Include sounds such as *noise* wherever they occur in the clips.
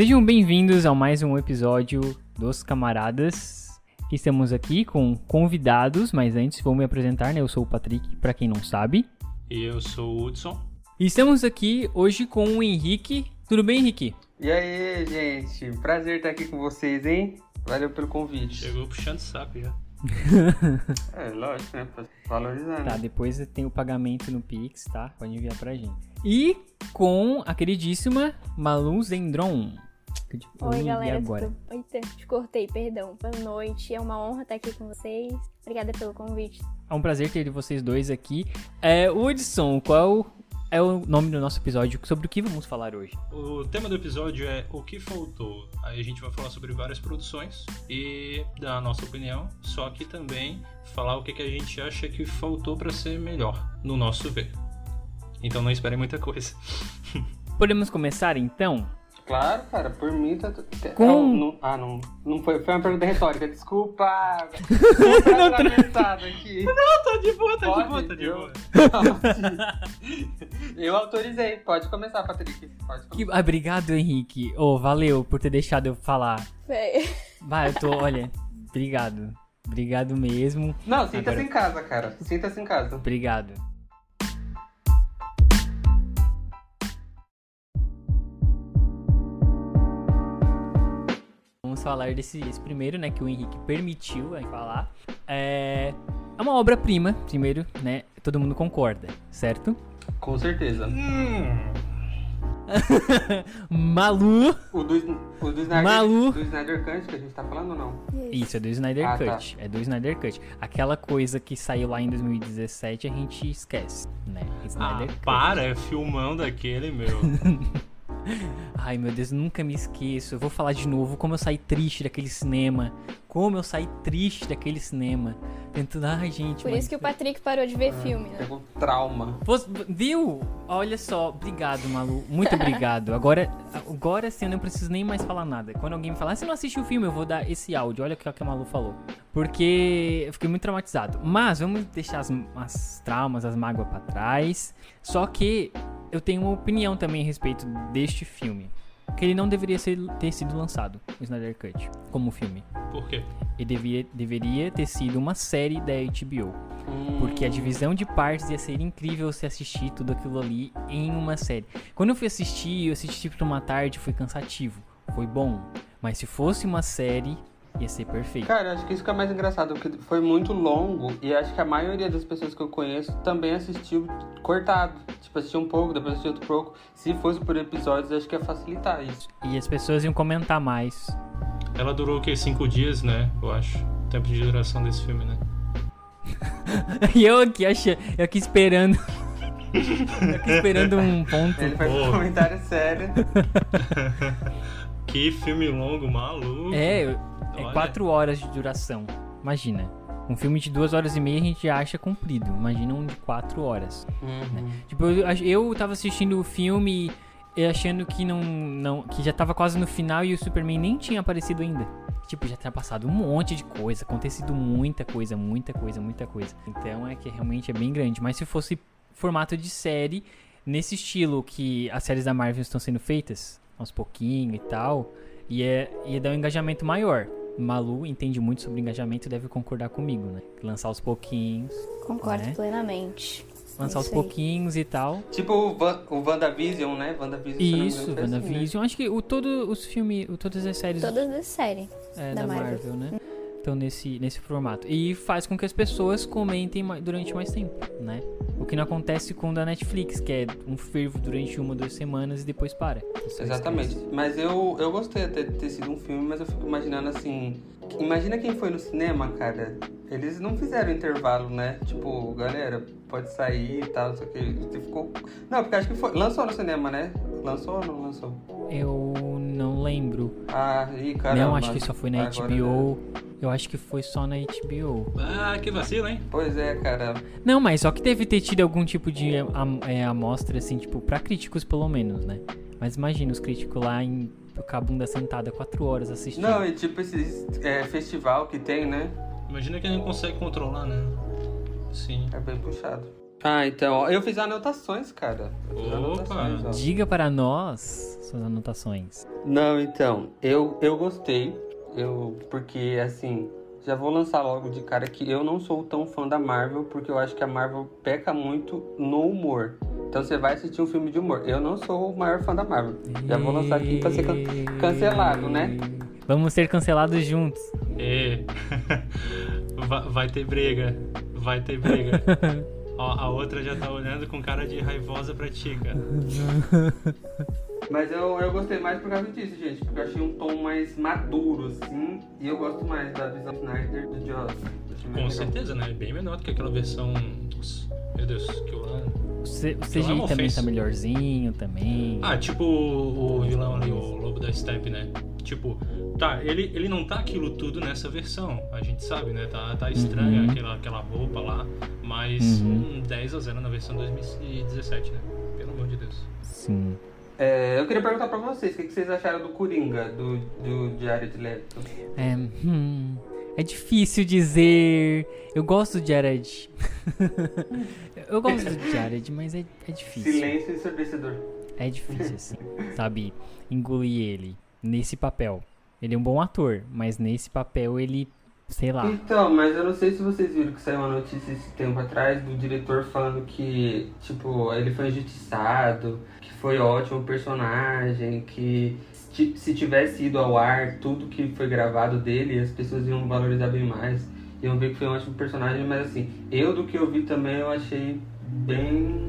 Sejam bem-vindos a mais um episódio dos Camaradas. Estamos aqui com convidados, mas antes vou me apresentar, né? Eu sou o Patrick, para quem não sabe. E eu sou o Hudson. E estamos aqui hoje com o Henrique. Tudo bem, Henrique? E aí, gente? Prazer estar aqui com vocês, hein? Valeu pelo convite. Chegou puxando saco já. *laughs* é, lógico, né? Valorizando. Tá, depois tem o pagamento no Pix, tá? Pode enviar pra gente. E com a queridíssima Malu Zendron. Oi, galera. Agora. Eita, te cortei, perdão. Boa noite. É uma honra estar aqui com vocês. Obrigada pelo convite. É um prazer ter vocês dois aqui. É, Hudson, qual é o nome do nosso episódio? Sobre o que vamos falar hoje? O tema do episódio é O que faltou. Aí a gente vai falar sobre várias produções e dar a nossa opinião, só que também falar o que, que a gente acha que faltou para ser melhor, no nosso ver. Então não esperem muita coisa. *laughs* Podemos começar então? Claro, cara, por mim tá. Com... Não, não, ah, não. Não foi, foi uma pergunta retórica, desculpa. *laughs* não, tá aqui. *laughs* não, tô de boa, tá pode, de boa, tá de boa. *laughs* eu autorizei, pode começar, Patrick. Pode começar. Que... Ah, obrigado, Henrique. Oh, valeu por ter deixado eu falar. Vai, eu tô, olha, obrigado. Obrigado mesmo. Não, sinta-se Agora... em casa, cara. Sinta-se em casa. Obrigado. Vamos falar desse primeiro, né, que o Henrique permitiu a falar. É, é uma obra-prima, primeiro, né? Todo mundo concorda, certo? Com certeza. Hum. *laughs* Malu. O do, o do Snyder, Malu. do Snyder Cut que a gente tá falando ou não? Isso, é do Snyder ah, tá. Cut. Tá. É do Snyder Cut. Aquela coisa que saiu lá em 2017 a gente esquece, né? Snyder ah, Cut. para, é filmão daquele, meu. *laughs* *laughs* Ai meu Deus, nunca me esqueço. Eu vou falar de novo como eu saí triste daquele cinema. Como eu saí triste daquele cinema. Tentando, ai gente. Por isso que o Patrick parou de ver ah, filme, né? Pegou trauma. Viu? Olha só, obrigado, Malu. Muito obrigado. Agora, agora sim eu não preciso nem mais falar nada. Quando alguém me falar, ah, você não assistiu o filme, eu vou dar esse áudio. Olha o que a Malu falou. Porque eu fiquei muito traumatizado. Mas vamos deixar as, as traumas, as mágoas para trás. Só que eu tenho uma opinião também a respeito deste filme. Que ele não deveria ser, ter sido lançado, o Snyder Cut, como filme. Por quê? Ele devia, deveria ter sido uma série da HBO. Hum. Porque a divisão de partes ia ser incrível se assistir tudo aquilo ali em uma série. Quando eu fui assistir, eu assisti por uma tarde, foi cansativo. Foi bom. Mas se fosse uma série, ia ser perfeito. Cara, acho que isso que é mais engraçado, porque foi muito longo e acho que a maioria das pessoas que eu conheço também assistiu cortado. Tipo, assistiu um pouco, depois assistiu outro pouco. Se fosse por episódios, acho que ia facilitar isso. E as pessoas iam comentar mais. Ela durou o quê? Cinco dias, né? Eu acho. O tempo de duração desse filme, né? *laughs* e eu aqui achei, eu aqui esperando. eu aqui esperando um ponto. Ele faz um comentário sério. *laughs* *laughs* que filme longo, maluco. É, é quatro horas de duração. Imagina. Um filme de duas horas e meia a gente acha comprido. Imagina um de quatro horas. Uhum. Né? Tipo, eu, eu tava assistindo o filme achando que não, não. que já tava quase no final e o Superman nem tinha aparecido ainda. Tipo, já tinha passado um monte de coisa, acontecido muita coisa, muita coisa, muita coisa. Então é que realmente é bem grande. Mas se fosse formato de série, nesse estilo que as séries da Marvel estão sendo feitas, aos pouquinho e tal, ia, ia dar um engajamento maior. Malu entende muito sobre engajamento e deve concordar comigo, né? Lançar aos pouquinhos. Concordo né? plenamente. Lançar aos pouquinhos e tal. Tipo o, Van, o WandaVision, né? WandaVision, Isso, WandaVision. Assim, né? Acho que o, todo, os filmes, todas as séries. Todas as séries. É, da, da Marvel. Marvel, né? Estão nesse, nesse formato. E faz com que as pessoas comentem durante mais tempo, né? O que não acontece com o da Netflix, que é um fervo durante uma, duas semanas e depois para. Exatamente. Esquece. Mas eu, eu gostei até de ter sido um filme, mas eu fico imaginando assim. Imagina quem foi no cinema, cara. Eles não fizeram intervalo, né? Tipo, galera, pode sair e tal, só que ficou. Não, porque acho que foi. Lançou no cinema, né? Lançou ou não lançou? Eu não lembro. Ah, e caramba. Não, acho que só foi na Agora HBO. É. Eu acho que foi só na HBO. Ah, que vacilo, hein? Pois é, cara. Não, mas só que deve ter tido algum tipo de am é, amostra, assim, tipo, pra críticos pelo menos, né? Mas imagina os críticos lá em com a bunda sentada quatro horas assistindo. Não, e tipo esse é, festival que tem, né? Imagina que ele não consegue controlar, né? Sim. É bem puxado. Ah, então, eu fiz anotações, cara. Fiz anotações, Diga para nós suas anotações. Não, então, eu, eu gostei, eu, porque, assim, já vou lançar logo de cara que eu não sou tão fã da Marvel, porque eu acho que a Marvel peca muito no humor. Então você vai assistir um filme de humor. Eu não sou o maior fã da Marvel. Já vou lançar aqui pra ser can cancelado, né? Vamos ser cancelados juntos. *laughs* É. vai ter briga. Vai ter briga. *laughs* Ó, a outra já tá olhando com cara de raivosa pra ti, cara. *laughs* Mas eu, eu gostei mais por causa disso, gente. Porque eu achei um tom mais maduro, assim. E eu gosto mais da visão Snyder do Joss. Com legal. certeza, né? Bem menor do que aquela versão. Meu Deus, que eu lá. O, CGI também tá melhorzinho também. Ah, tipo o, o vilão ali, o Lobo da Steppe, né? Tipo, tá, ele, ele não tá aquilo tudo nessa versão, a gente sabe, né? Tá, tá estranha uhum. aquela, aquela roupa lá, mas uhum. um 10 a 0 na versão 2017, né? Pelo amor de Deus. Sim. É, eu queria perguntar pra vocês, o que, que vocês acharam do Coringa, do, do Diário de Leto? É, hum, é difícil dizer. Eu gosto do Jared. *laughs* eu gosto do Jared, mas é, é difícil. Silêncio ensurdecedor. É difícil, assim, sabe? Engolir ele nesse papel. Ele é um bom ator, mas nesse papel ele, sei lá. Então, mas eu não sei se vocês viram que saiu uma notícia esse tempo atrás do diretor falando que, tipo, ele foi injustiçado, que foi ótimo personagem, que se tivesse ido ao ar tudo que foi gravado dele, as pessoas iam valorizar bem mais, iam ver que foi um ótimo personagem, mas assim, eu do que eu vi também eu achei bem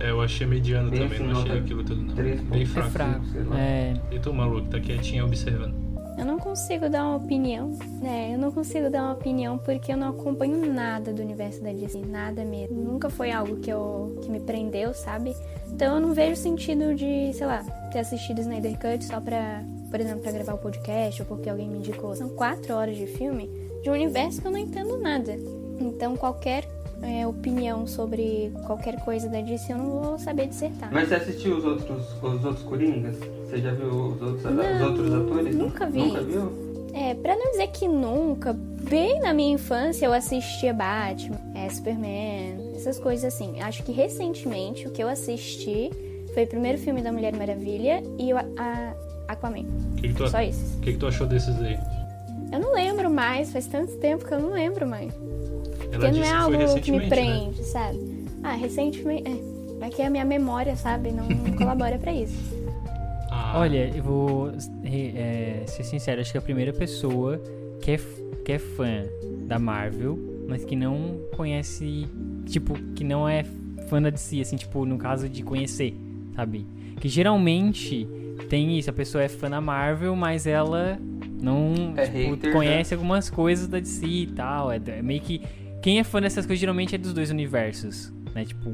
é, eu achei mediano Bem também, assim, não achei aquilo tudo não. Bem fraco. É fraco. É. E tu, maluco, tá quietinho observando. Eu não consigo dar uma opinião, né? Eu não consigo dar uma opinião porque eu não acompanho nada do universo da Disney, nada mesmo. Nunca foi algo que eu que me prendeu, sabe? Então eu não vejo sentido de, sei lá, ter assistido Snyder Cut só pra, por exemplo, pra gravar o podcast ou porque alguém me indicou. São quatro horas de filme de um universo que eu não entendo nada. Então qualquer é, opinião sobre qualquer coisa da DC, eu não vou saber dissertar. Mas você assistiu os outros, os outros Coringas? Você já viu os outros, não, os outros atores? Nunca vi. Nunca viu? É, pra não dizer que nunca, bem na minha infância eu assistia Batman, é, Superman, essas coisas assim. Acho que recentemente o que eu assisti foi o primeiro filme da Mulher Maravilha e o a Aquaman. Que que tu, Só isso. O que, que tu achou desses aí? Eu não lembro mais, faz tanto tempo que eu não lembro mais. Ela Porque não é algo que me né? prende, né? sabe? Ah, recentemente. É, é que a minha memória, sabe, não, não *laughs* colabora para isso. Ah. Olha, eu vou é, ser sincero, acho que a primeira pessoa que é, que é fã da Marvel, mas que não conhece, tipo, que não é fã da DC, assim, tipo, no caso de conhecer, sabe? Que geralmente tem isso, a pessoa é fã da Marvel, mas ela não é tipo, hater, conhece né? algumas coisas da DC e tal. É, é meio que quem é fã dessas coisas geralmente é dos dois universos, né? Tipo,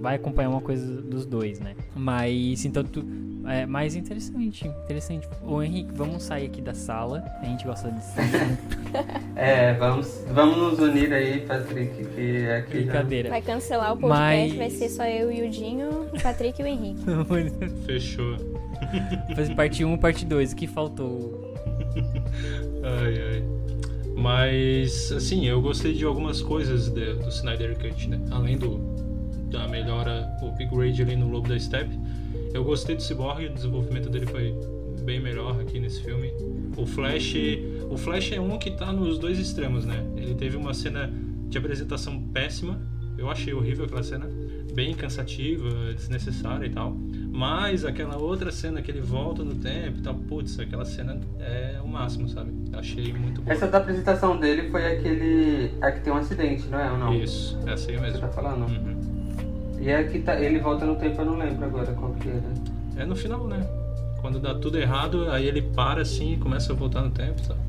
vai acompanhar uma coisa dos dois, né? Mas, então, tu, é mais interessante, interessante. Ô Henrique, vamos sair aqui da sala. A gente gosta de *laughs* É, vamos, vamos nos unir aí, Patrick, que aqui Brincadeira. Vai cancelar o podcast, Mas... vai ser só eu e o Dinho, o Patrick e o Henrique. *laughs* Fechou. Fazer parte 1 parte 2, o que faltou? *laughs* ai, ai. Mas, assim, eu gostei de algumas coisas de, do Snyder Cut, né? Além do, da melhora, o upgrade ali no Lobo da Steppe. Eu gostei do Cyborg, o desenvolvimento dele foi bem melhor aqui nesse filme. O Flash, o Flash é um que tá nos dois extremos, né? Ele teve uma cena de apresentação péssima. Eu achei horrível aquela cena, bem cansativa, desnecessária e tal. Mas aquela outra cena que ele volta no tempo e tal, putz, aquela cena é o máximo, sabe? Achei muito boa. Essa da apresentação dele foi aquele. A que tem um acidente, não é? Ou não? Isso, essa aí mesmo. Você tá falando? Uhum. E é que tá, ele volta no tempo, eu não lembro agora qual que era. É no final, né? Quando dá tudo errado, aí ele para assim e começa a voltar no tempo, sabe?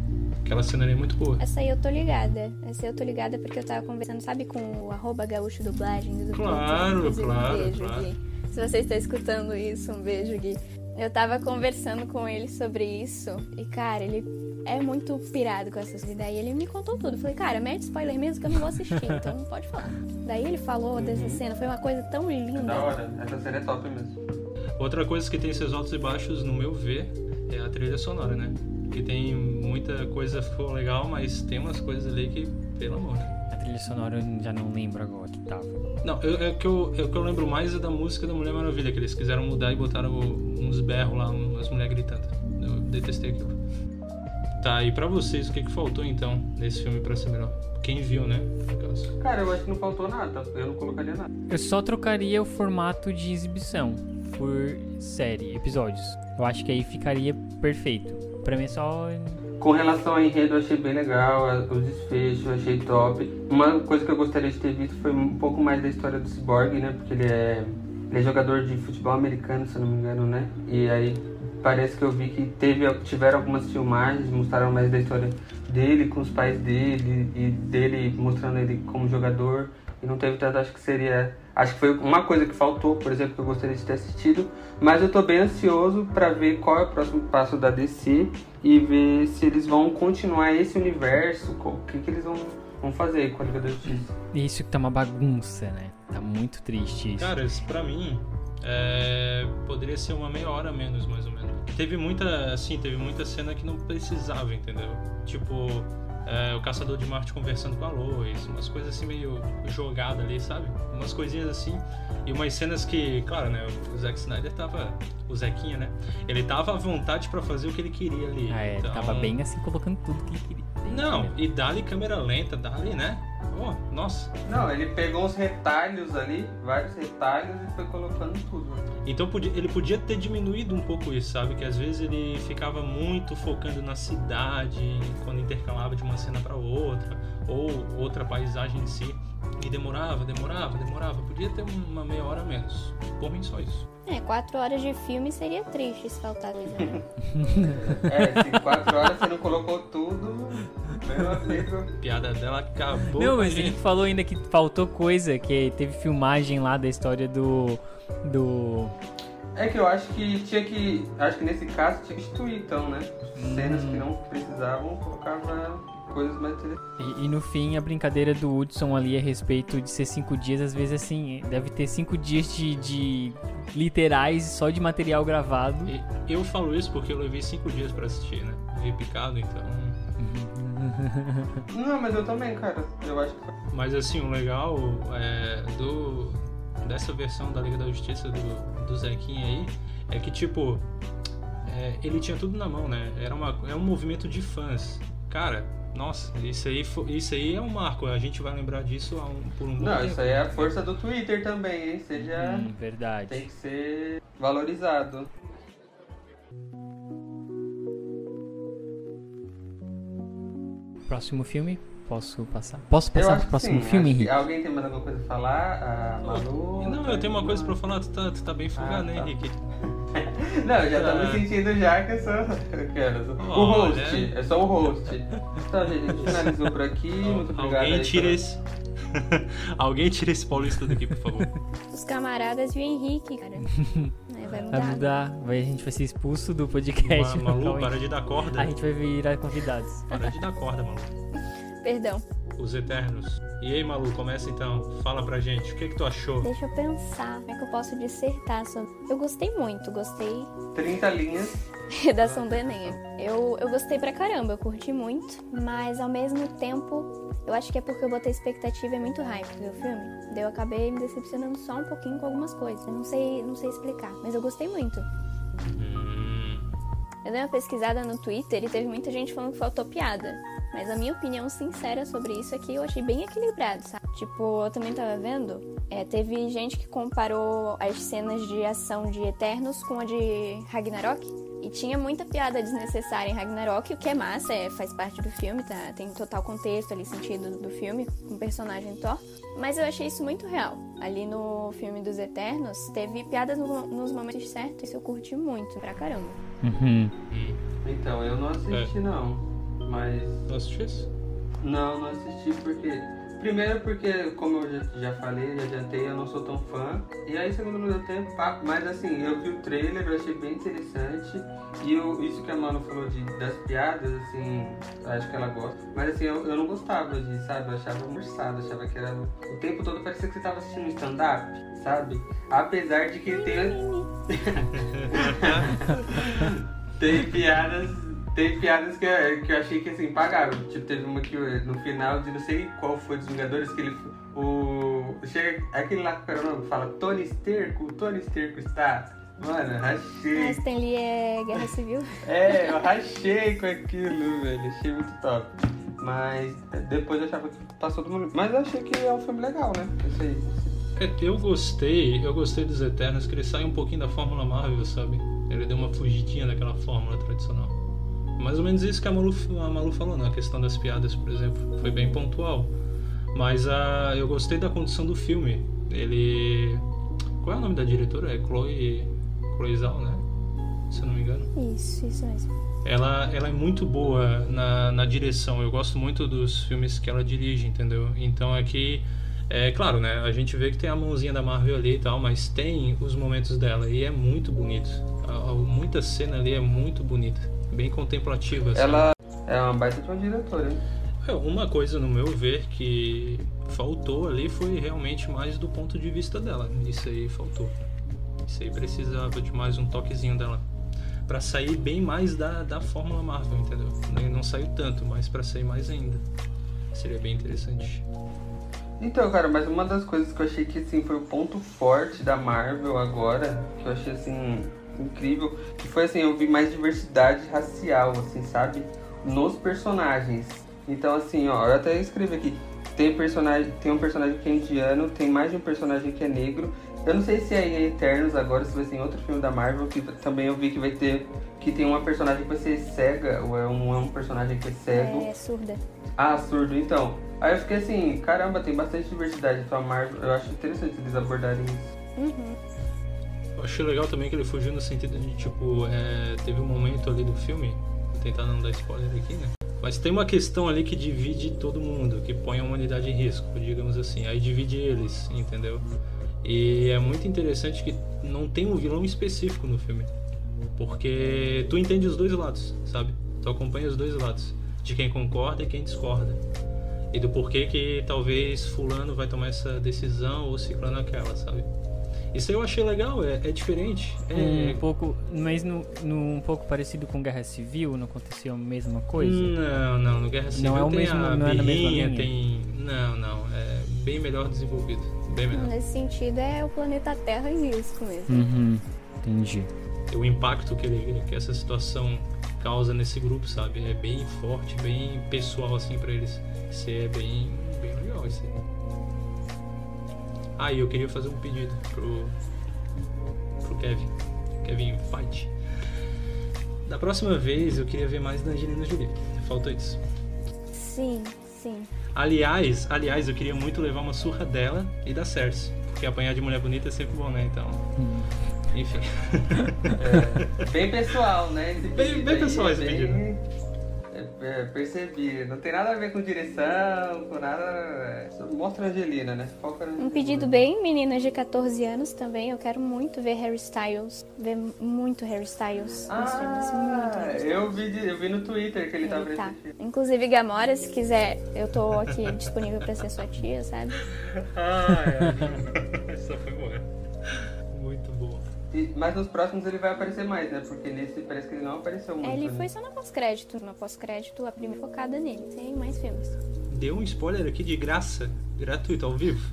Aquela cena ali é muito boa. Essa aí eu tô ligada. Essa aí eu tô ligada porque eu tava conversando, sabe, com o arroba gaúcho dublagem do Claro, Twitter, claro, um beijo, claro. Gui. Se você está escutando isso, um beijo, Gui. Eu tava conversando com ele sobre isso e, cara, ele é muito pirado com essas coisas. Daí ele me contou tudo. Falei, cara, mete spoiler mesmo que eu não vou assistir, *laughs* então não pode falar. Daí ele falou dessa cena, foi uma coisa tão linda. Da hora, essa cena é top mesmo. Outra coisa que tem seus altos e baixos, no meu ver, é a trilha sonora, né? Que tem muita coisa legal, mas tem umas coisas ali que, pelo amor? A trilha sonora eu já não lembro agora que tava. Não, eu, é que eu, é que eu lembro mais é da música da Mulher Maravilha, que eles quiseram mudar e botaram uns berros lá, umas mulheres gritando. Eu detestei aquilo. Tá, e pra vocês, o que, que faltou então nesse filme pra ser melhor? Quem viu, né? Cara, eu acho que não faltou nada. Eu não colocaria nada. Eu só trocaria o formato de exibição por série, episódios. Eu acho que aí ficaria perfeito. Pra mim é só. Com relação ao enredo, eu achei bem legal, os desfechos, eu achei top. Uma coisa que eu gostaria de ter visto foi um pouco mais da história do Cyborg, né? Porque ele é, ele é jogador de futebol americano, se não me engano, né? E aí parece que eu vi que teve, tiveram algumas filmagens, mostraram mais da história dele com os pais dele e dele mostrando ele como jogador. E não teve tanto, acho que seria Acho que foi uma coisa que faltou, por exemplo, que eu gostaria de ter assistido. Mas eu tô bem ansioso para ver qual é o próximo passo da DC e ver se eles vão continuar esse universo, o que, que eles vão, vão fazer com a Liga da Justiça. Isso que tá uma bagunça, né? Tá muito triste isso. Cara, isso pra mim é, poderia ser uma meia hora menos, mais ou menos. Teve muita, assim, teve muita cena que não precisava, entendeu? Tipo, é, o Caçador de Marte conversando com a Lois, umas coisas assim meio jogadas ali, sabe? Umas coisinhas assim. E umas cenas que, claro, né? O Zack Snyder tava. O Zequinha, né? Ele tava à vontade para fazer o que ele queria ali. Ah, é, então... tava bem assim, colocando tudo que ele queria. Não, e dali câmera lenta, dali, né? Oh, nossa. Não, ele pegou uns retalhos ali, vários retalhos e foi colocando tudo. Então ele podia ter diminuído um pouco isso, sabe? Que às vezes ele ficava muito focando na cidade, quando intercalava de uma cena para outra, ou outra paisagem em si. E demorava, demorava, demorava. Podia ter uma meia hora a menos. Por mim, só isso. É, quatro horas de filme seria triste se faltar coisa. *laughs* É, se quatro horas você não colocou tudo. Piada dela acabou. Não, mas a gente falou ainda que faltou coisa, que teve filmagem lá da história do. do. É que eu acho que tinha que. Acho que nesse caso tinha que instituir então, né? Cenas hum. que não precisavam, colocava coisas mais interessantes. E, e, no fim, a brincadeira do Hudson ali a respeito de ser cinco dias, às vezes assim, deve ter cinco dias de, de literais só de material gravado. E eu falo isso porque eu levei cinco dias para assistir, né? Repicado, então. Não, mas eu também, cara. Eu acho que. Mas assim, o legal é, do dessa versão da Liga da Justiça do, do Zequinha aí é que, tipo, é, ele tinha tudo na mão, né? Era uma, é um movimento de fãs. Cara, nossa, isso aí, isso aí é um marco. A gente vai lembrar disso um, por um bom Não, tempo. isso aí é a força do Twitter também, hein? Seja. Hum, verdade. Tem que ser valorizado. Próximo filme? Posso passar? Posso passar pro próximo sim. filme, Henrique? Alguém tem mais alguma coisa pra falar? A Malu? Não, eu tenho uma coisa pra falar. Tu tá, tu tá bem folgado, ah, né, tá. Henrique? *laughs* Não, eu já tô me sentindo já que eu sou, eu quero, sou o host. É só o host. Então, gente, a gente finalizou por aqui. Muito obrigado. Alguém tira esse. *laughs* Alguém tira esse paulista daqui, por favor. *laughs* Os camaradas e o Henrique, cara. *laughs* É, vai mudar. Vai mudar. Vai, a gente vai ser expulso do podcast. Malu, para de dar corda. A gente vai virar convidados. Para de dar corda, Malu. Perdão. Os Eternos. E aí, Malu, começa então. Fala pra gente, o que, que tu achou? Deixa eu pensar, como é que eu posso dissertar sobre. Eu gostei muito, gostei. 30 linhas. Redação do Enem. Eu, eu gostei pra caramba, eu curti muito, mas ao mesmo tempo, eu acho que é porque eu botei expectativa e muito hype no filme. Daí eu acabei me decepcionando só um pouquinho com algumas coisas. Eu não sei, não sei explicar, mas eu gostei muito. Hum. Eu dei uma pesquisada no Twitter e teve muita gente falando que faltou piada. Mas a minha opinião sincera sobre isso é que eu achei bem equilibrado, sabe? Tipo, eu também tava vendo, é, teve gente que comparou as cenas de ação de Eternos com a de Ragnarok. E tinha muita piada desnecessária em Ragnarok, o que é massa, é, faz parte do filme, tá? Tem total contexto ali, sentido do filme, com o personagem Thor. Mas eu achei isso muito real. Ali no filme dos Eternos, teve piadas no, nos momentos certos, isso eu curti muito, pra caramba. Uhum. Então, eu não assisti, é. não. Mas. Não assistiu Não, não assisti porque. Primeiro porque, como eu já, já falei, já adiantei, eu não sou tão fã. E aí, segundo, não deu tempo, papo. Mas assim, eu vi o trailer, eu achei bem interessante. E eu, isso que a Mano falou de, das piadas, assim, acho que ela gosta. Mas assim, eu, eu não gostava de, sabe? Eu achava forçado, achava que era. O tempo todo parecia que você tava assistindo stand-up, sabe? Apesar de que tem. *laughs* tem piadas tem piadas que, eu- que eu achei que assim, pagaram. Tipo, teve uma que eu- no final de não sei qual foi dos Vingadores que ele. O. Chega aquele lá que o nome fala Tony Sterco, o Tony Sterco está. Mano, Ah, rachei. Stan Lee é Guerra Civil. É, eu rachei com aquilo, velho. Achei muito top. Mas depois eu achava que passou do mundo. Mas eu achei que é um filme legal, né? Esse aí. É, Eu gostei, eu gostei dos Eternos, que ele sai um pouquinho da fórmula Marvel, sabe? Ele deu uma fugidinha daquela fórmula tradicional. Mais ou menos isso que a Malu, a Malu falou, na questão das piadas, por exemplo. Foi bem pontual. Mas a, eu gostei da condução do filme. Ele. Qual é o nome da diretora? É Chloe. Chloe Zhao, né? Se eu não me engano. Isso, isso mesmo. Ela, ela é muito boa na, na direção. Eu gosto muito dos filmes que ela dirige, entendeu? Então aqui, é claro, né? A gente vê que tem a mãozinha da Marvel ali e tal, mas tem os momentos dela e é muito bonito. A- a- muita cena ali é muito bonita, bem contemplativa. assim. Ela é uma baita de uma diretora, hein? É, Uma coisa, no meu ver, que faltou ali foi realmente mais do ponto de vista dela. Isso aí faltou. Isso aí precisava de mais um toquezinho dela. Pra sair bem mais da, da Fórmula Marvel, entendeu? Não saiu tanto, mas pra sair mais ainda. Seria bem interessante. Então, cara, mas uma das coisas que eu achei que assim, foi o ponto forte da Marvel agora, que eu achei assim, incrível, que foi assim, eu vi mais diversidade racial, assim, sabe? Nos personagens. Então, assim, ó, eu até escrevi aqui. Tem personagem, tem um personagem que é indiano, tem mais de um personagem que é negro. Eu não sei se é em Eternos agora, se vai ser em outro filme da Marvel, que também eu vi que vai ter. Que tem uma personagem que vai ser cega, ou é um, é um personagem que é cego. É surda. Ah, surdo, então. Aí eu fiquei assim, caramba, tem bastante diversidade então a Marvel. Eu acho interessante eles abordarem isso. Uhum. Achei legal também que ele fugiu no sentido de, tipo, é, teve um momento ali do filme, vou tentar não dar spoiler aqui, né? Mas tem uma questão ali que divide todo mundo, que põe a humanidade em risco, digamos assim. Aí divide eles, entendeu? E é muito interessante que não tem um vilão específico no filme. Porque tu entende os dois lados, sabe? Tu acompanha os dois lados. De quem concorda e quem discorda. E do porquê que talvez fulano vai tomar essa decisão ou ciclano aquela, sabe? Isso aí eu achei legal, é, é diferente. É, Um pouco, mas no, no- um pouco parecido com Guerra Civil, não aconteceu a mesma coisa? Não, não, no Guerra Civil Não é o tem mesmo- a não é na mesma linha? tem... Não, não, é bem melhor desenvolvido, bem melhor. Nesse sentido, é o planeta Terra em risco mesmo. Uhum, entendi. O impacto que, ele, que essa situação causa nesse grupo, sabe? É bem forte, bem pessoal, assim, pra eles. Isso aí é bem, bem legal, isso aí. Ah, e eu queria fazer um pedido pro, pro Kevin. Kevin Fight. Da próxima vez, eu queria ver mais da Angelina Jolie. Faltou isso. Sim, sim. Aliás, aliás, eu queria muito levar uma surra dela e da Cersei. Porque apanhar de mulher bonita é sempre bom, né? Então, Hum. enfim. *laughs* É, bem pessoal, né? Bem- bem pessoal esse bem- pedido. É, é, percebi. Não tem nada a ver com direção, com nada. é, Mostra a Angelina, né? Foca Um pedido bem meninas de 14 anos também. Eu quero muito ver Harry Styles. Ver muito Harry Styles nos filmes. Muito Ah, Harry Styles. eu vi, eu vi no Twitter que ele tava tá. filme. Inclusive, Gamora, se quiser, eu tô aqui disponível pra ser sua tia, sabe? *laughs* Ai, essa E- Mas nos próximos ele vai aparecer mais, né? Porque nesse parece que ele não apareceu muito. Ele né? foi só na pós-crédito. Na pós-crédito, a primeira focada nele. Tem mais filmes. Deu um spoiler aqui de graça, gratuito, ao vivo.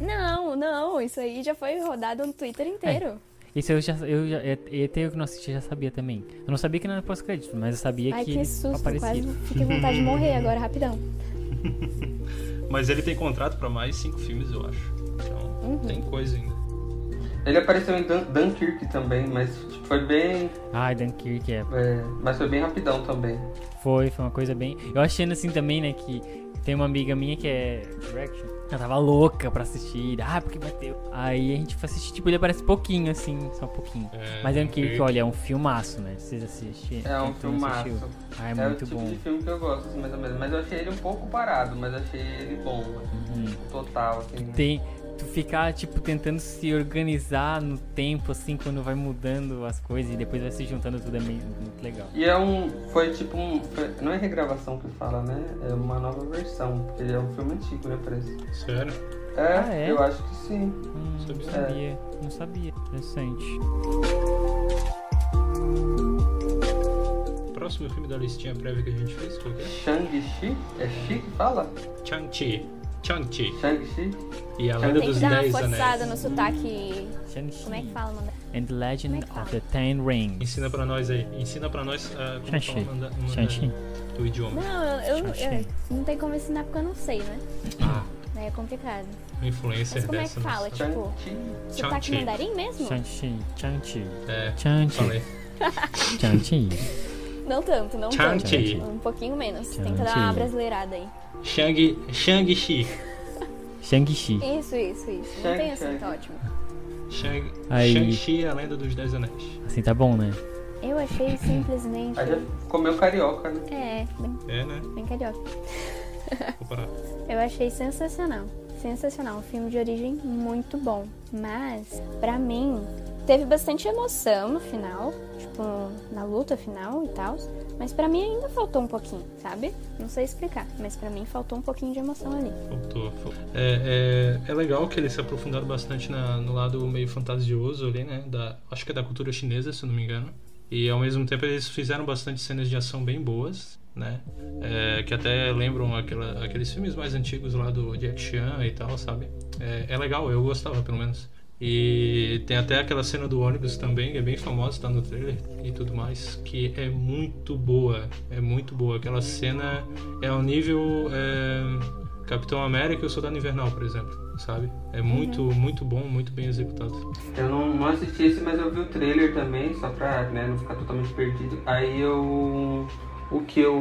Não, não. Isso aí já foi rodado no Twitter inteiro. Isso eu já, eu já, é- ET eu que não assisti já sabia também. Eu não sabia que não era pós-crédito, mas eu sabia Ai, que, que susto. aparecia. Quase fiquei com vontade de morrer agora, rapidão. *laughs* Mas ele tem contrato pra mais cinco filmes, eu acho. Então, Uhum. tem coisa ainda. Ele apareceu em Dun Dunkirk também, mas tipo, foi bem. Ai, Dunkirk é. é, mas foi bem rapidão também. Foi, foi uma coisa bem. Eu achando assim também, né, que tem uma amiga minha que é Direction. Ela tava louca pra assistir. Ah, porque bateu. Aí a gente foi assistir, tipo, ele aparece pouquinho, assim, só um pouquinho. É, Mas Dunkirk, olha, é um filmaço, né? Vocês assistiram? É um filmaço. Ah, é, É, o muito tipo bom. de filme que eu gosto, assim, mais ou menos. Mas eu achei ele um pouco parado, mas achei ele bom. Uhum. Total, assim. Tem. Tu ficar, tipo, tentando se organizar no tempo, assim, quando vai mudando as coisas e depois vai se juntando tudo, é meio, muito legal. E é um. Foi tipo um. foi- não é regravação que fala, né? É uma nova versão. Porque ele é um filme antigo, né? Parece. Sério? É, Ah, é? eu acho que sim. Hum, não Sabia. sabia, não sabia. Interessante. próximo filme da listinha prévia que a gente fez? Qual que é? Shang-Chi? É Chi que fala? Chang-Chi. Chang-Chi. Shang-Chi? E a Lenda Tem dos que dar uma Dez forçada Anéis. no sotaque. Shang-Chi Como é que fala, mano? and the Legend é of the Ten Rings. Ensina pra nós aí. Ensina pra nós uh, como Shang-Chi. manda, manda Shang-Chi. o idioma. Não, eu, eu, Shang-Chi. eu- Não tem como ensinar porque eu não sei, né? Ah, é complicado. uma influencer Mas como é que fala? nossa. Tipo, Shang-Chi. sotaque Shang-Chi. mandarim mesmo? Shang-Chi, Shang-Chi, É, Shang-Chi, falei. Shang-Chi. *laughs* Não tanto, não Shang-Chi. tanto. Um pouquinho menos. Que dar uma brasileirada aí. Shang, Shang-Chi. Shang-Chi. Isso, isso, isso. Não tem assim, tá ótimo. Shang, Aí. Shang-Chi, a Lenda dos Dez Anéis. Assim tá bom, né? Eu achei simplesmente. Aí já comeu carioca, né? É, bem, É, né? bem carioca. Vou parar. *laughs* Eu achei sensacional. Sensacional. Um filme de origem muito bom. Mas, pra mim, teve bastante emoção no final. Tipo, na luta final e tal. Mas pra mim ainda faltou um pouquinho, sabe? Não sei explicar. Mas pra mim faltou um pouquinho de emoção ali. Faltou. faltou. É, é, é legal que eles se aprofundaram bastante na- no lado meio fantasioso ali, né? Da, acho que é da cultura chinesa, se eu não me engano. E ao mesmo tempo eles fizeram bastante cenas de ação bem boas, né? É, que até lembram aquela, aqueles filmes mais antigos lá do Jack Chan e tal, sabe? É, é legal, eu gostava pelo menos. E tem até aquela cena do ônibus também, que é bem famosa, tá no trailer e tudo mais, que é muito boa, é muito boa. Aquela cena é ao nível é, Capitão América e o Soldado Invernal, por exemplo, sabe? É muito, muito bom, muito bem executado. Eu não, não assisti esse, mas eu vi o trailer também, só pra né, não ficar totalmente perdido. Aí eu. O que eu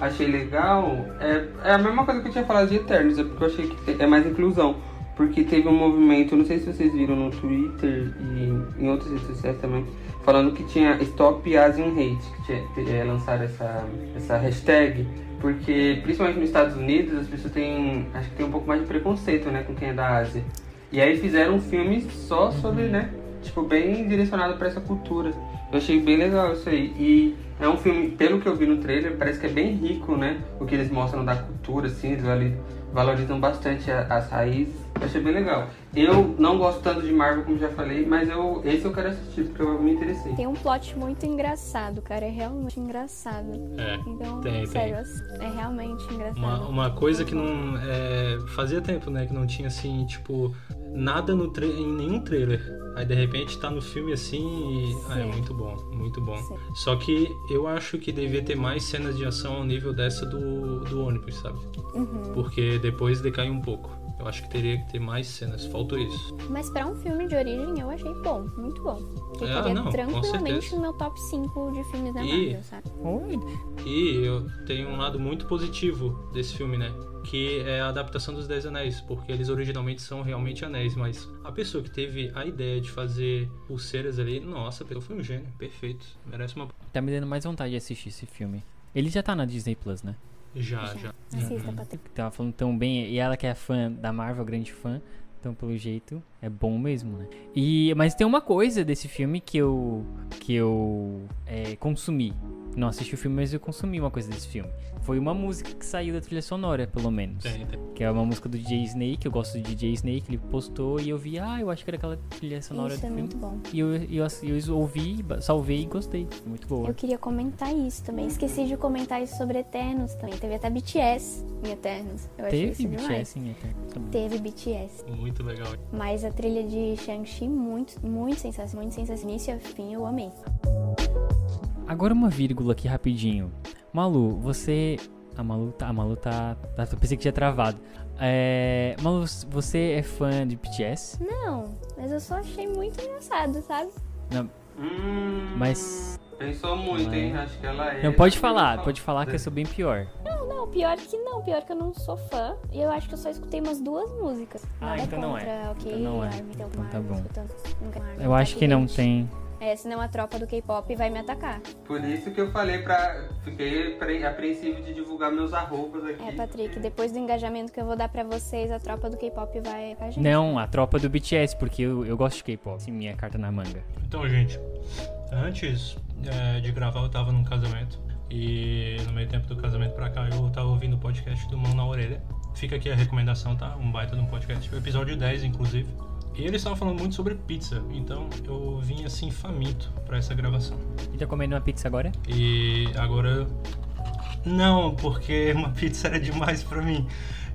achei legal é, é a mesma coisa que eu tinha falado de Eternos, é porque eu achei que é mais inclusão. Porque teve um movimento, não sei se vocês viram no Twitter e em outras redes sociais também, falando que tinha Stop Asian Hate, que tinha, é, lançaram essa, essa hashtag, porque principalmente nos Estados Unidos as pessoas têm, acho que tem um pouco mais de preconceito, né, com quem é da Ásia. E aí fizeram um filme só sobre, né, tipo, bem direcionado pra essa cultura. Eu achei bem legal isso aí. E é um filme, pelo que eu vi no trailer, parece que é bem rico, né, o que eles mostram da cultura, assim, eles valorizam bastante as raízes. Eu achei bem legal. Eu não gosto tanto de Marvel, como já falei, mas eu, esse eu quero assistir, porque eu me interessei. Tem um plot muito engraçado, cara. É realmente engraçado. É, Então, tem, sério, é realmente engraçado. Uma, uma coisa que não. é, fazia tempo, né? Que não tinha assim, tipo, nada no tra- em nenhum trailer. Aí de repente tá no filme assim e. Ah, é muito bom, muito bom. Sim. Só que eu acho que devia ter mais cenas de ação ao nível dessa do, do ônibus, sabe? Uhum. Porque depois decai um pouco. Eu acho que teria que ter mais cenas, faltou isso. Mas pra um filme de origem eu achei bom, muito bom. Que Ah, não, tranquilamente no meu top 5 de filmes da E- Marvel, sabe? E eu tenho um lado muito positivo desse filme, né? Que é a adaptação dos Dez Anéis, porque eles originalmente são realmente anéis, mas a pessoa que teve a ideia de fazer pulseiras ali, nossa, foi um gênio, perfeito. Merece uma. Tá me dando mais vontade de assistir esse filme. Ele já tá na Disney Plus, né? Já, já. Assista, Patrícia. Tava falando tão bem, e ela que é fã da Marvel, grande fã, então pelo jeito é bom mesmo, né? E mas tem uma coisa desse filme que eu que eu é, consumi. Não assisti o filme, mas eu consumi uma coisa desse filme. Foi uma música que saiu da trilha sonora, pelo menos. Tem, tem. Que é uma música do DJ Snake, eu gosto do DJ Snake, ele postou e eu vi, ah, eu acho que era aquela trilha sonora Isso do é filme. muito bom. E eu, eu, eu ouvi, ba- salvei e gostei. Muito boa. Eu queria comentar isso também. Esqueci de comentar isso sobre Eternos também. Teve até BTS em Eternos. Eu achei Teve isso demais. BTS em Eterno, sabia? Teve BTS. Muito legal. Mas a trilha de Shang-Chi, muito, muito sensacional. Muito sensacional. Início a fim, eu amei. Agora uma vírgula aqui rapidinho. Malu, você. A Malu tá. A Malu tá. tá eu pensei que tinha travado. É. Malu, você é fã de BTS? Não, mas eu só achei muito engraçado, sabe? Não, Hum, mas. Pensou muito, Não é. hein? Acho que ela é. Não, pode falar, pode falar que eu sou bem pior. Não, não, pior que não. Pior que eu não sou fã. E eu acho que eu só escutei umas duas músicas. Ah, Nada então não é. contra, ok? Então não é. Armin, então, Então tá bom. Eu acho que não tem. É, senão a tropa do K-pop vai me atacar. Por isso que eu falei pra. Fiquei apre- apreensivo de divulgar meus arrobas aqui. É, Patrick, depois do engajamento que eu vou dar pra vocês, a tropa do K-pop vai com a gente. Não, a tropa do BTS, porque eu, eu gosto de K-pop. Sim, minha carta na manga. Então, gente, antes é, de gravar eu tava num casamento. E no meio tempo do casamento pra cá eu tava ouvindo o podcast do Mão na Orelha. Fica aqui a recomendação, tá? Um baita de um podcast. O episódio 10, inclusive. E eles estavam falando muito sobre pizza, então eu vim assim faminto para essa gravação. E tá comendo uma pizza agora? E agora não, porque *laughs* uma pizza era demais para mim.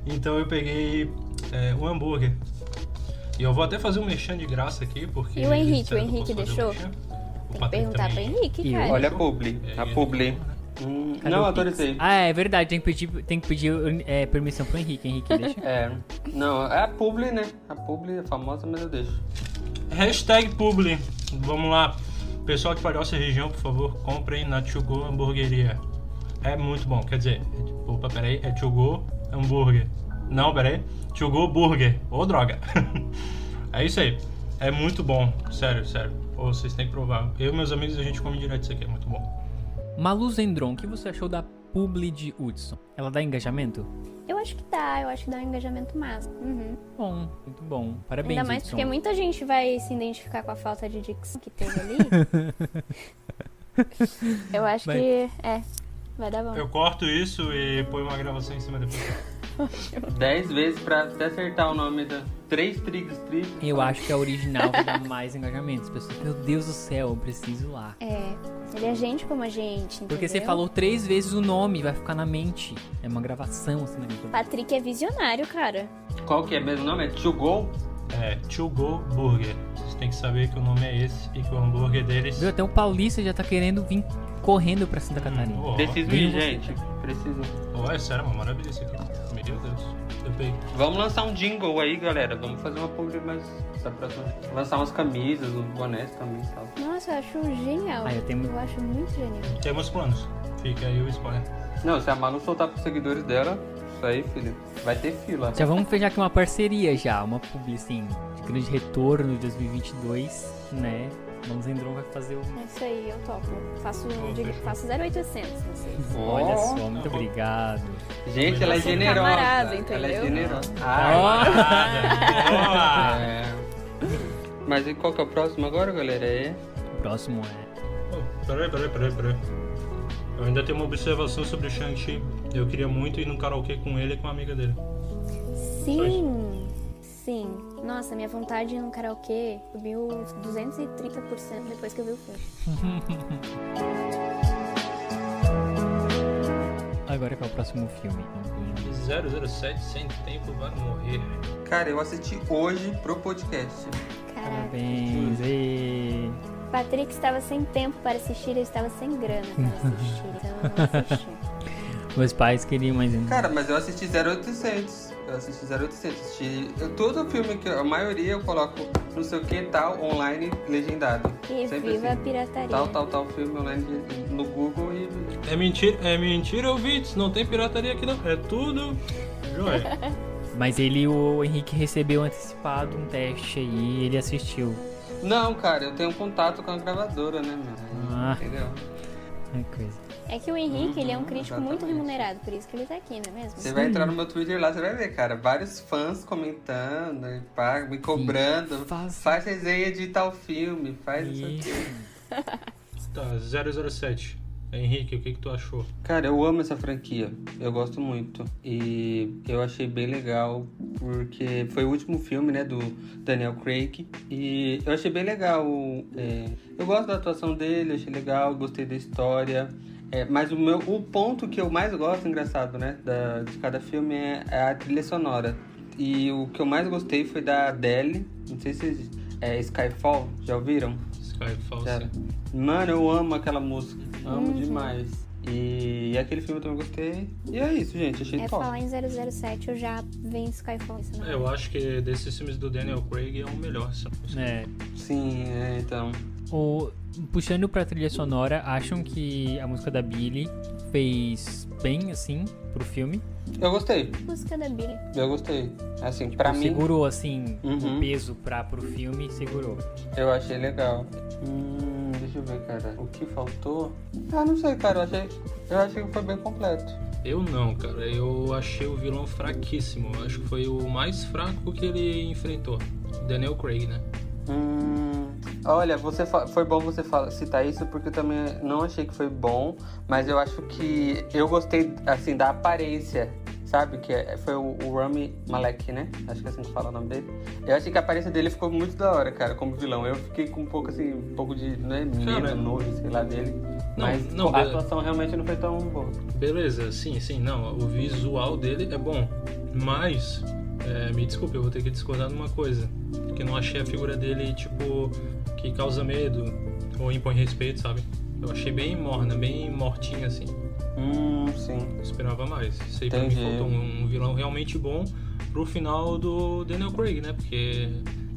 Então eu peguei é, um hambúrguer. E eu vou até fazer um mexão de graça aqui, porque. E o Henrique? O Henrique deixou? Tem que perguntar pro Henrique, cara. Olha a publi. É, A ele publi. Hum, Cadê não, autorizei. Ah, é verdade. Tem que pedir, tem que pedir é, permissão pro Henrique. Henrique, deixa. *laughs* É. Não, é a publi, né? A publi é famosa, mas eu deixo. Hashtag Publi. Vamos lá. Pessoal de Palhoça região, por favor, comprem na Go Hamburgueria. É muito bom. Quer dizer, é de- opa, peraí, é Go Hambúrguer. Não, peraí. Go Burger. Ô, droga. *laughs* é isso aí. É muito bom. Sério, sério. Pô, vocês têm que provar. Eu e meus amigos, a gente come direto isso aqui. É muito bom. Malu Zendron, o que você achou da publi de Hudson? Ela dá engajamento? Eu acho que dá, eu acho que dá um engajamento massa. Uhum. Bom, muito bom. Parabéns, Ainda mais Hudson. porque muita gente vai se identificar com a falta de dicção que teve ali. *laughs* eu acho Vai. que é, vai dar bom. Eu corto isso e ponho uma gravação em cima depois. Dez vezes pra até acertar o nome da. Três trigs, trigs. Eu acho que a original vai dar mais engajamento. As pessoas, meu Deus do céu, eu preciso ir lá. É, ele é gente como a gente, Porque você entendeu? falou três vezes o nome, vai ficar na mente. É uma gravação, assim, né? Patrick é visionário, cara. Qual que é mesmo o nome? É To Go? É To Go Burger. Vocês têm que saber que o nome é esse e que o hambúrguer deles. Viu? Até o Paulista já tá querendo vir correndo pra Santa Catarina. Ó, Preciso ir, gente. Preciso. ó, é sério, uma maravilha isso aqui. Meu Deus. Vamos lançar um jingle aí, galera. Vamos fazer uma publi mais da próxima. Lançar umas camisas, uns bonés também, tal. Nossa, eu acho genial. Ah, eu tenho- eu acho muito genial. Temos planos. Fica aí o spoiler. Não, se a Malu soltar pros seguidores dela, isso aí, filho, vai ter fila. Já vamos fechar aqui uma parceria já, uma publi assim, de grande retorno de 2022, né? Vamos Zendron vai fazer o... É isso aí, eu topo. Faço, de, fechou. faço 0800, vocês. Olha só, muito obrigado. Gente, ela é generosa. camarada, Ela é entendeu? generosa. Ó. Boa! É. Mas e qual que é o próximo agora, galera? É. O próximo é... Oh, peraí, peraí, peraí, peraí. Eu ainda tenho uma observação sobre o Shang-Chi. Eu queria muito ir no karaokê com ele e com a amiga dele. Sim, sim. Nossa, minha vontade de ir no karaokê subiu 230% depois que eu vi o filme. *laughs* Agora qual é o próximo filme? 007 sem tempo vai morrer. Cara, eu assisti hoje pro podcast. Caraca. Parabéns! ê. Patrick estava sem tempo para assistir, eu estava sem grana para assistir, então eu não assisti. *laughs* Meus pais queriam, mas... Cara, mas eu assisti 0800. Eu assisti 0800. Assisti. Eu, todo filme que. eu- A maioria eu coloco não sei o que tal online legendado. E Sempre viva a assim. pirataria. Tal, tal, tal filme online no Google e. É mentira, é mentira, ouvintes. Não tem pirataria aqui não. É tudo joia. *laughs* Mas ele, o Henrique, recebeu antecipado um teste aí e ele assistiu. Não, cara, eu tenho contato com a gravadora, né, meu? Ah. Entendeu? Ai, coisa. É que o Henrique, ele é um Uhum, crítico muito exatamente. remunerado, por isso que ele tá aqui, não é mesmo? Você vai entrar no meu Twitter lá, você vai ver, cara, vários fãs comentando, e me cobrando. Faz- Faz resenha de tal filme, faz isso aqui. Isso. Tá, 007. Henrique, o que, que tu achou? Cara, eu amo essa franquia. Eu gosto muito. E eu achei bem legal, porque foi o último filme, né, do Daniel Craig. E eu achei bem legal. é, eu gosto da atuação dele, achei legal, gostei da história. É, mas o, meu, o ponto que eu mais gosto, engraçado, né, da, de cada filme é, é a trilha sonora. E o que eu mais gostei foi da Adele. Não sei se vocês. É Skyfall, já ouviram? Skyfall, Já. sim. Mano, eu amo aquela música. Amo Uhum. demais. E aquele filme eu também gostei. E é isso, gente. Achei É top. falar em 007, eu já venho Skyfall. Isso não É, Eu acho que desses filmes do Daniel Craig é o melhor. sabe? É, Sim, é, então. O, puxando pra trilha sonora, acham que a música da Billy fez bem, assim, pro filme? Eu gostei. Música da Billy. Eu gostei. Assim, pra mim, Segurou, assim, Uhum. o peso pra, pro filme, segurou. eu achei legal. Hum, deixa eu ver, cara. O que faltou? Ah, não sei, cara. Eu achei, eu achei que foi bem completo. Eu não, cara. Eu achei o vilão fraquíssimo. Eu acho que foi o mais fraco que ele enfrentou. Daniel Craig, né? Hum, olha, você foi bom você fala- citar isso porque eu também não achei que foi bom, mas eu acho que eu gostei assim da aparência, sabe? Que é, foi o, o Rami Malek, né? Acho que é assim que fala o nome dele. Eu achei que a aparência dele ficou muito da hora, cara, como vilão. Eu fiquei com um pouco assim, um pouco de né, medo, nojo, sei lá, dele. Não, Mas não, a atuação realmente não foi tão boa. Beleza, sim, sim, não. O visual dele é bom. Mas, é, me desculpe, eu vou ter que discordar numa coisa. Porque não achei a figura dele, tipo, que causa medo ou impõe respeito, sabe? Eu achei bem morna, bem mortinha, assim. Hum, sim. Eu esperava mais. Isso aí pra mim faltou um, um vilão realmente bom pro final do Daniel Craig, né? Porque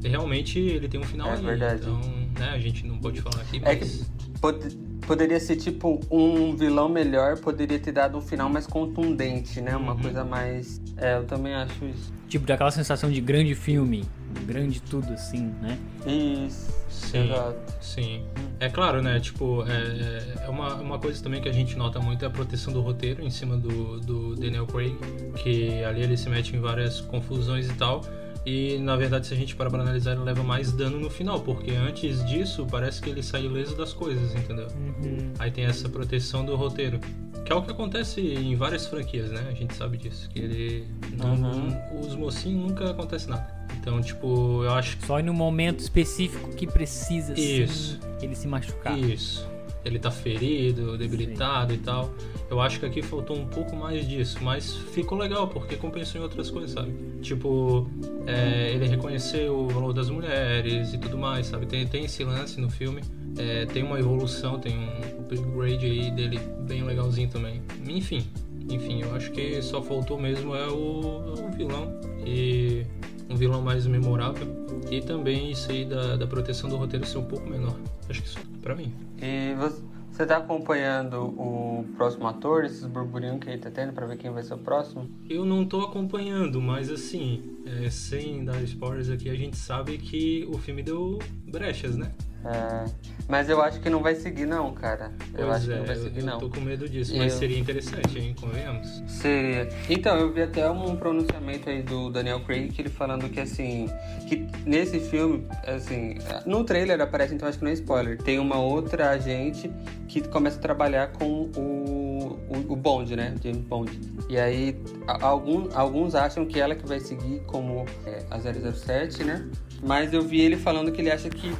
realmente ele tem um final é, aí. Verdade. Então, né, a gente não pode falar aqui, mas... É que pode, poderia ser tipo um vilão melhor, poderia ter dado um final mais contundente, né? Uma uhum. coisa mais. É, eu também acho isso. Tipo, daquela sensação de grande filme, grande tudo assim, né? Isso. Sim, Exato. sim. É claro, né? Tipo, é, é uma, uma coisa também que a gente nota muito é a proteção do roteiro em cima do, do Daniel Craig, que ali ele se mete em várias confusões e tal. E na verdade, se a gente parar pra analisar, ele leva mais dano no final, porque antes disso parece que ele sai ileso das coisas, entendeu? Uhum. Aí tem essa proteção do roteiro. Que é o que acontece em várias franquias, né? A gente sabe disso. Que ele. Não, uhum. Os mocinhos nunca acontece nada. Então, tipo, eu acho que. Só no momento específico que precisa Isso. Sim, ele se machucar. Isso. Ele tá ferido, debilitado Sim. e tal. Eu acho que aqui faltou um pouco mais disso, mas ficou legal porque compensou em outras coisas, sabe? Tipo, é, ele reconheceu o valor das mulheres e tudo mais, sabe? Tem, tem esse lance no filme, é, tem uma evolução, tem um upgrade aí dele bem legalzinho também. Enfim, enfim, eu acho que só faltou mesmo é o, o vilão e um vilão mais memorável e também isso aí da, da proteção do roteiro ser um pouco menor. Acho que isso pra mim. E você você tá acompanhando o próximo ator, esses burburinhos que ele tá tendo pra ver quem vai ser o próximo? Eu não tô acompanhando, mas assim, é, sem dar spoilers aqui, a gente sabe que o filme deu brechas, né? É, mas eu acho que não vai seguir não, cara. Eu pois acho é, que não vai seguir eu, não. Eu tô com medo disso, mas eu... seria interessante, hein? Convenhamos. Seria. Então, eu vi até um pronunciamento aí do Daniel Craig que ele falando que assim, que nesse filme, assim, no trailer aparece, então acho que não é spoiler, tem uma outra agente que começa a trabalhar com o, o, o Bond, né? James Bond. E aí, algum, alguns acham que ela que vai seguir como é, a 007, né? Mas eu vi ele falando que ele acha que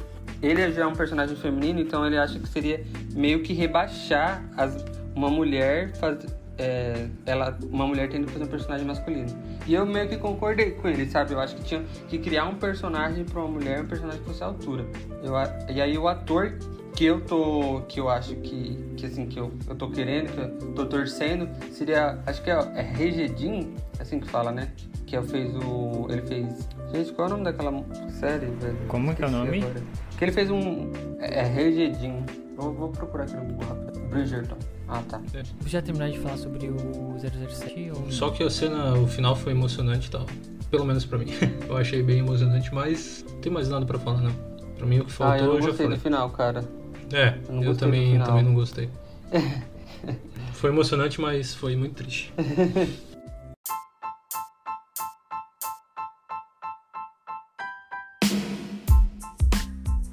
ele já é um personagem feminino, então ele acha que seria meio que rebaixar as, uma mulher faz, é, ela, uma mulher tendo que fazer um personagem masculino. E eu meio que concordei com ele, sabe? Eu acho que tinha que criar um personagem para uma mulher, um personagem que fosse a altura. Eu, e aí o ator que eu tô que eu acho que, que assim que eu, eu tô querendo que eu tô torcendo seria acho que é, é Regedin assim que fala né que ele fez o ele fez gente qual é o nome daquela série velho como que é o nome agora. Que ele fez um é, é Regedin vou, vou procurar aqui no Google rápido Bridgerton ah, tá. Já terminar de falar sobre o 007? Ou... Só que a cena, o final foi emocionante e tal. Pelo menos pra mim. *laughs* eu achei bem emocionante, mas não tem mais nada pra falar, não. Pra mim o que faltou ah, eu, não eu já falei. do final, cara. É, eu, eu também, também não gostei. *laughs* foi emocionante, mas foi muito triste. *laughs*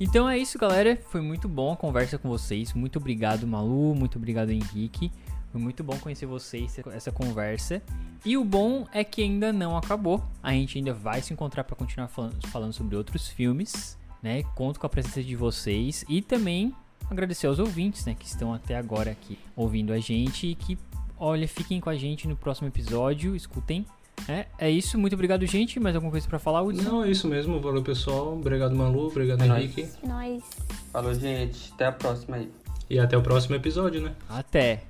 Então é isso, galera. Foi muito bom a conversa com vocês. Muito obrigado, Malu. Muito obrigado, Henrique. Foi muito bom conhecer vocês, essa conversa. E o bom é que ainda não acabou. A gente ainda vai se encontrar para continuar falando, falando sobre outros filmes, né? Conto com a presença de vocês e também agradecer aos ouvintes, né, que estão até agora aqui ouvindo a gente e que, olha, fiquem com a gente no próximo episódio, escutem. É, é isso, muito obrigado, gente. Mais alguma coisa para falar, Hudson? Não, é isso mesmo. Valeu, pessoal. Obrigado, Malu. Obrigado, é Henrique. Nós. Falou, gente. Até a próxima aí. E até o próximo episódio, né? Até.